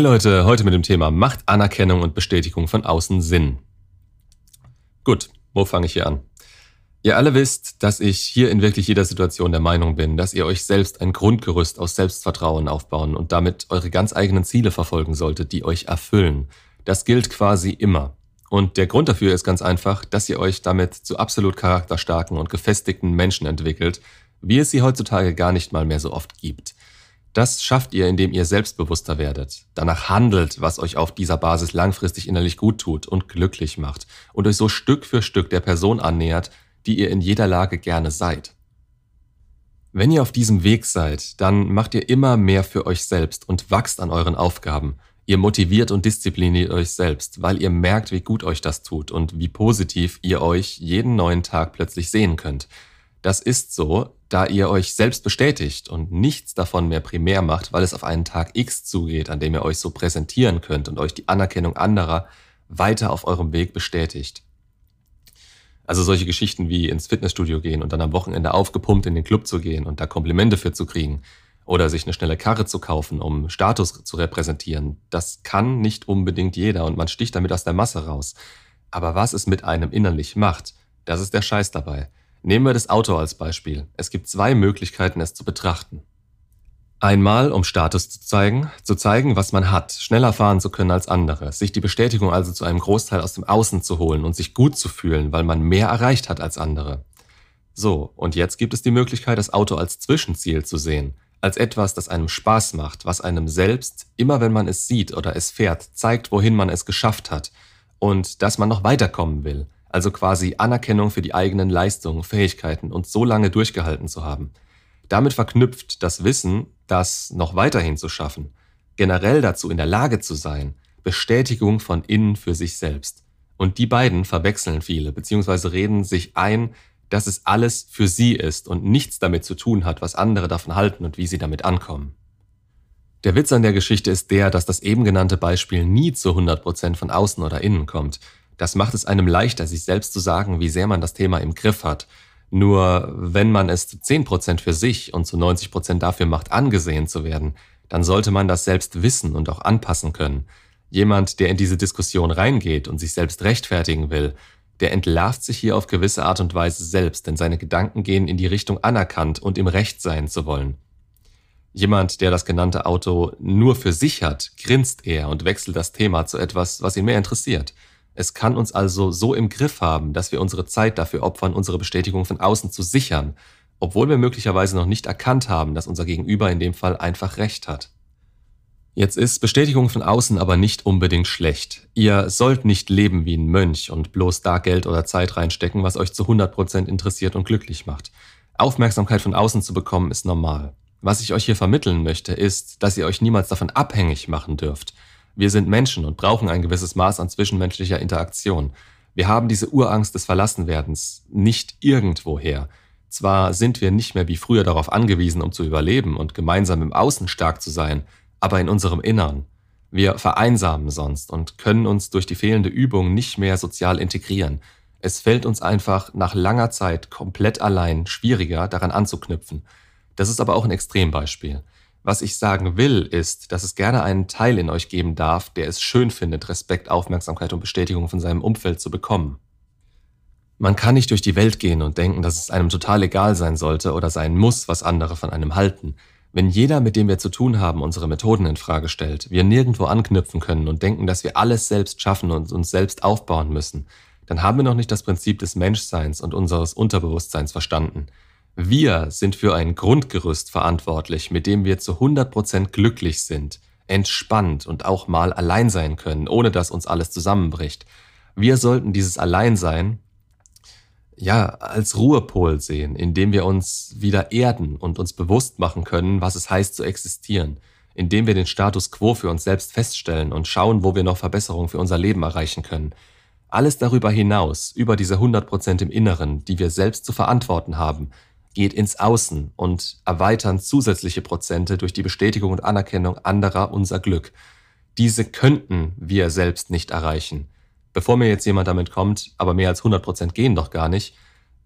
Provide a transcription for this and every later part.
Hey Leute, heute mit dem Thema Macht Anerkennung und Bestätigung von außen Sinn. Gut, wo fange ich hier an? Ihr alle wisst, dass ich hier in wirklich jeder Situation der Meinung bin, dass ihr euch selbst ein Grundgerüst aus Selbstvertrauen aufbauen und damit eure ganz eigenen Ziele verfolgen solltet, die euch erfüllen. Das gilt quasi immer. Und der Grund dafür ist ganz einfach, dass ihr euch damit zu absolut charakterstarken und gefestigten Menschen entwickelt, wie es sie heutzutage gar nicht mal mehr so oft gibt. Das schafft ihr, indem ihr selbstbewusster werdet, danach handelt, was euch auf dieser Basis langfristig innerlich gut tut und glücklich macht und euch so Stück für Stück der Person annähert, die ihr in jeder Lage gerne seid. Wenn ihr auf diesem Weg seid, dann macht ihr immer mehr für euch selbst und wachst an euren Aufgaben. Ihr motiviert und diszipliniert euch selbst, weil ihr merkt, wie gut euch das tut und wie positiv ihr euch jeden neuen Tag plötzlich sehen könnt. Das ist so, da ihr euch selbst bestätigt und nichts davon mehr primär macht, weil es auf einen Tag X zugeht, an dem ihr euch so präsentieren könnt und euch die Anerkennung anderer weiter auf eurem Weg bestätigt. Also solche Geschichten wie ins Fitnessstudio gehen und dann am Wochenende aufgepumpt in den Club zu gehen und da Komplimente für zu kriegen oder sich eine schnelle Karre zu kaufen, um Status zu repräsentieren, das kann nicht unbedingt jeder und man sticht damit aus der Masse raus. Aber was es mit einem innerlich macht, das ist der Scheiß dabei. Nehmen wir das Auto als Beispiel. Es gibt zwei Möglichkeiten, es zu betrachten. Einmal, um Status zu zeigen, zu zeigen, was man hat, schneller fahren zu können als andere, sich die Bestätigung also zu einem Großteil aus dem Außen zu holen und sich gut zu fühlen, weil man mehr erreicht hat als andere. So, und jetzt gibt es die Möglichkeit, das Auto als Zwischenziel zu sehen, als etwas, das einem Spaß macht, was einem selbst, immer wenn man es sieht oder es fährt, zeigt, wohin man es geschafft hat und dass man noch weiterkommen will, also quasi Anerkennung für die eigenen Leistungen, Fähigkeiten und so lange durchgehalten zu haben. Damit verknüpft das Wissen, das noch weiterhin zu schaffen, generell dazu in der Lage zu sein, Bestätigung von innen für sich selbst. Und die beiden verwechseln viele, beziehungsweise reden sich ein, dass es alles für sie ist und nichts damit zu tun hat, was andere davon halten und wie sie damit ankommen. Der Witz an der Geschichte ist der, dass das eben genannte Beispiel nie zu 100% von außen oder innen kommt, das macht es einem leichter, sich selbst zu sagen, wie sehr man das Thema im Griff hat. Nur wenn man es zu 10% für sich und zu 90% dafür macht, angesehen zu werden, dann sollte man das selbst wissen und auch anpassen können. Jemand, der in diese Diskussion reingeht und sich selbst rechtfertigen will, der entlarvt sich hier auf gewisse Art und Weise selbst, denn seine Gedanken gehen in die Richtung anerkannt und im Recht sein zu wollen. Jemand, der das genannte Auto nur für sich hat, grinst eher und wechselt das Thema zu etwas, was ihn mehr interessiert – es kann uns also so im Griff haben, dass wir unsere Zeit dafür opfern, unsere Bestätigung von außen zu sichern, obwohl wir möglicherweise noch nicht erkannt haben, dass unser Gegenüber in dem Fall einfach recht hat. Jetzt ist Bestätigung von außen aber nicht unbedingt schlecht. Ihr sollt nicht leben wie ein Mönch und bloß da Geld oder Zeit reinstecken, was euch zu 100% interessiert und glücklich macht. Aufmerksamkeit von außen zu bekommen ist normal. Was ich euch hier vermitteln möchte, ist, dass ihr euch niemals davon abhängig machen dürft. Wir sind Menschen und brauchen ein gewisses Maß an zwischenmenschlicher Interaktion. Wir haben diese Urangst des Verlassenwerdens nicht irgendwoher. Zwar sind wir nicht mehr wie früher darauf angewiesen, um zu überleben und gemeinsam im Außen stark zu sein, aber in unserem Innern. Wir vereinsamen sonst und können uns durch die fehlende Übung nicht mehr sozial integrieren. Es fällt uns einfach nach langer Zeit komplett allein schwieriger, daran anzuknüpfen. Das ist aber auch ein Extrembeispiel. Was ich sagen will, ist, dass es gerne einen Teil in euch geben darf, der es schön findet, Respekt, Aufmerksamkeit und Bestätigung von seinem Umfeld zu bekommen. Man kann nicht durch die Welt gehen und denken, dass es einem total egal sein sollte oder sein muss, was andere von einem halten. Wenn jeder, mit dem wir zu tun haben, unsere Methoden in Frage stellt, wir nirgendwo anknüpfen können und denken, dass wir alles selbst schaffen und uns selbst aufbauen müssen, dann haben wir noch nicht das Prinzip des Menschseins und unseres Unterbewusstseins verstanden. Wir sind für ein Grundgerüst verantwortlich, mit dem wir zu 100% glücklich sind, entspannt und auch mal allein sein können, ohne dass uns alles zusammenbricht. Wir sollten dieses Alleinsein ja als Ruhepol sehen, indem wir uns wieder erden und uns bewusst machen können, was es heißt zu existieren, indem wir den Status quo für uns selbst feststellen und schauen, wo wir noch Verbesserungen für unser Leben erreichen können. Alles darüber hinaus, über diese 100% im Inneren, die wir selbst zu verantworten haben, geht ins Außen und erweitern zusätzliche Prozente durch die Bestätigung und Anerkennung anderer unser Glück. Diese könnten wir selbst nicht erreichen. Bevor mir jetzt jemand damit kommt, aber mehr als 100 Prozent gehen doch gar nicht,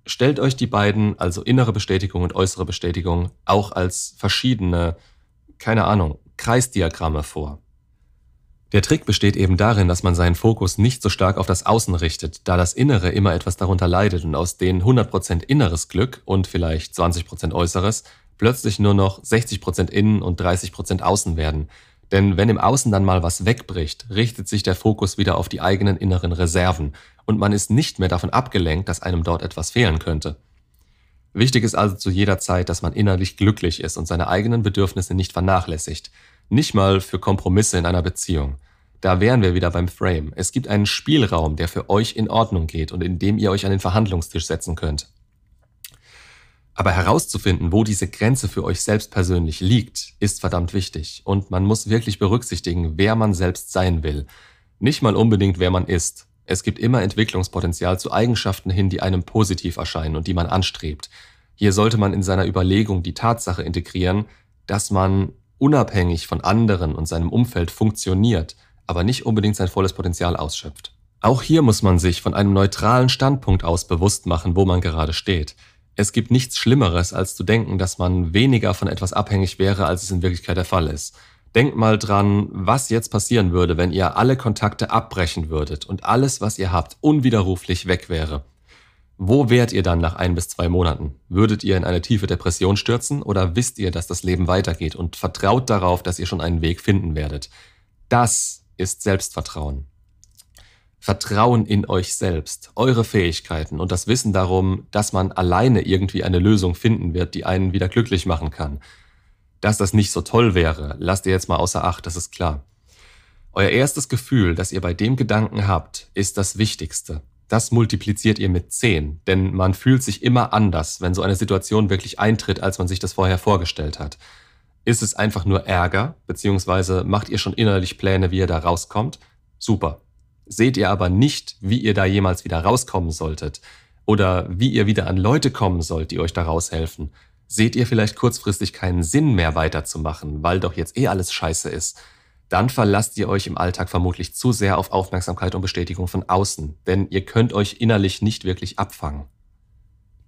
stellt euch die beiden, also innere Bestätigung und äußere Bestätigung, auch als verschiedene, keine Ahnung, Kreisdiagramme vor. Der Trick besteht eben darin, dass man seinen Fokus nicht so stark auf das Außen richtet, da das Innere immer etwas darunter leidet und aus den 100% inneres Glück und vielleicht 20% äußeres plötzlich nur noch 60% innen und 30% außen werden. Denn wenn im Außen dann mal was wegbricht, richtet sich der Fokus wieder auf die eigenen inneren Reserven und man ist nicht mehr davon abgelenkt, dass einem dort etwas fehlen könnte. Wichtig ist also zu jeder Zeit, dass man innerlich glücklich ist und seine eigenen Bedürfnisse nicht vernachlässigt. Nicht mal für Kompromisse in einer Beziehung. Da wären wir wieder beim Frame. Es gibt einen Spielraum, der für euch in Ordnung geht und in dem ihr euch an den Verhandlungstisch setzen könnt. Aber herauszufinden, wo diese Grenze für euch selbst persönlich liegt, ist verdammt wichtig. Und man muss wirklich berücksichtigen, wer man selbst sein will. Nicht mal unbedingt, wer man ist. Es gibt immer Entwicklungspotenzial zu Eigenschaften hin, die einem positiv erscheinen und die man anstrebt. Hier sollte man in seiner Überlegung die Tatsache integrieren, dass man unabhängig von anderen und seinem Umfeld funktioniert aber nicht unbedingt sein volles Potenzial ausschöpft. Auch hier muss man sich von einem neutralen Standpunkt aus bewusst machen, wo man gerade steht. Es gibt nichts Schlimmeres, als zu denken, dass man weniger von etwas abhängig wäre, als es in Wirklichkeit der Fall ist. Denkt mal dran, was jetzt passieren würde, wenn ihr alle Kontakte abbrechen würdet und alles, was ihr habt, unwiderruflich weg wäre. Wo wärt ihr dann nach ein bis zwei Monaten? Würdet ihr in eine tiefe Depression stürzen oder wisst ihr, dass das Leben weitergeht und vertraut darauf, dass ihr schon einen Weg finden werdet? Das ist Selbstvertrauen. Vertrauen in euch selbst, eure Fähigkeiten und das Wissen darum, dass man alleine irgendwie eine Lösung finden wird, die einen wieder glücklich machen kann. Dass das nicht so toll wäre, lasst ihr jetzt mal außer Acht, das ist klar. Euer erstes Gefühl, das ihr bei dem Gedanken habt, ist das Wichtigste. Das multipliziert ihr mit 10, denn man fühlt sich immer anders, wenn so eine Situation wirklich eintritt, als man sich das vorher vorgestellt hat. Ist es einfach nur Ärger, beziehungsweise macht ihr schon innerlich Pläne, wie ihr da rauskommt? Super. Seht ihr aber nicht, wie ihr da jemals wieder rauskommen solltet oder wie ihr wieder an Leute kommen sollt, die euch da raushelfen, seht ihr vielleicht kurzfristig keinen Sinn mehr weiterzumachen, weil doch jetzt eh alles scheiße ist, dann verlasst ihr euch im Alltag vermutlich zu sehr auf Aufmerksamkeit und Bestätigung von außen, denn ihr könnt euch innerlich nicht wirklich abfangen.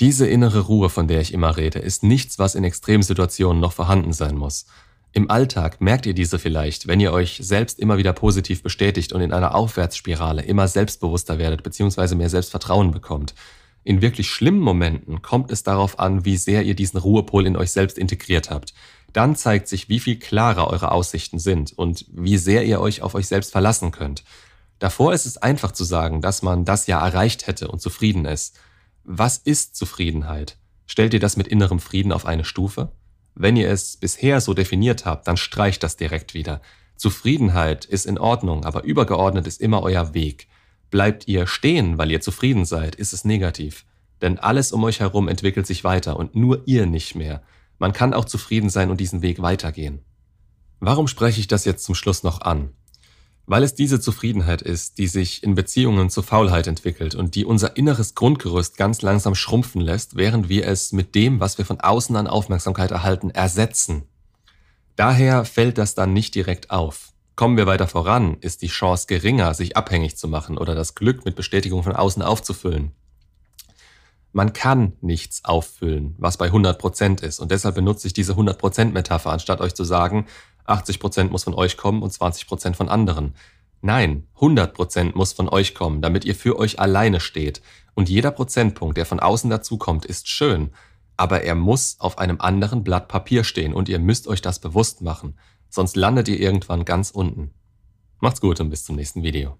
Diese innere Ruhe, von der ich immer rede, ist nichts, was in Extremsituationen noch vorhanden sein muss. Im Alltag merkt ihr diese vielleicht, wenn ihr euch selbst immer wieder positiv bestätigt und in einer Aufwärtsspirale immer selbstbewusster werdet bzw. mehr Selbstvertrauen bekommt. In wirklich schlimmen Momenten kommt es darauf an, wie sehr ihr diesen Ruhepol in euch selbst integriert habt. Dann zeigt sich, wie viel klarer eure Aussichten sind und wie sehr ihr euch auf euch selbst verlassen könnt. Davor ist es einfach zu sagen, dass man das ja erreicht hätte und zufrieden ist. Was ist Zufriedenheit? Stellt ihr das mit innerem Frieden auf eine Stufe? Wenn ihr es bisher so definiert habt, dann streicht das direkt wieder. Zufriedenheit ist in Ordnung, aber übergeordnet ist immer euer Weg. Bleibt ihr stehen, weil ihr zufrieden seid, ist es negativ. Denn alles um euch herum entwickelt sich weiter und nur ihr nicht mehr. Man kann auch zufrieden sein und diesen Weg weitergehen. Warum spreche ich das jetzt zum Schluss noch an? Weil es diese Zufriedenheit ist, die sich in Beziehungen zur Faulheit entwickelt und die unser inneres Grundgerüst ganz langsam schrumpfen lässt, während wir es mit dem, was wir von außen an Aufmerksamkeit erhalten, ersetzen. Daher fällt das dann nicht direkt auf. Kommen wir weiter voran, ist die Chance geringer, sich abhängig zu machen oder das Glück mit Bestätigung von außen aufzufüllen. Man kann nichts auffüllen, was bei 100% ist und deshalb benutze ich diese 100% Metapher, anstatt euch zu sagen, 80 Prozent muss von euch kommen und 20 Prozent von anderen. Nein, 100 Prozent muss von euch kommen, damit ihr für euch alleine steht. Und jeder Prozentpunkt, der von außen dazukommt, ist schön. Aber er muss auf einem anderen Blatt Papier stehen und ihr müsst euch das bewusst machen. Sonst landet ihr irgendwann ganz unten. Macht's gut und bis zum nächsten Video.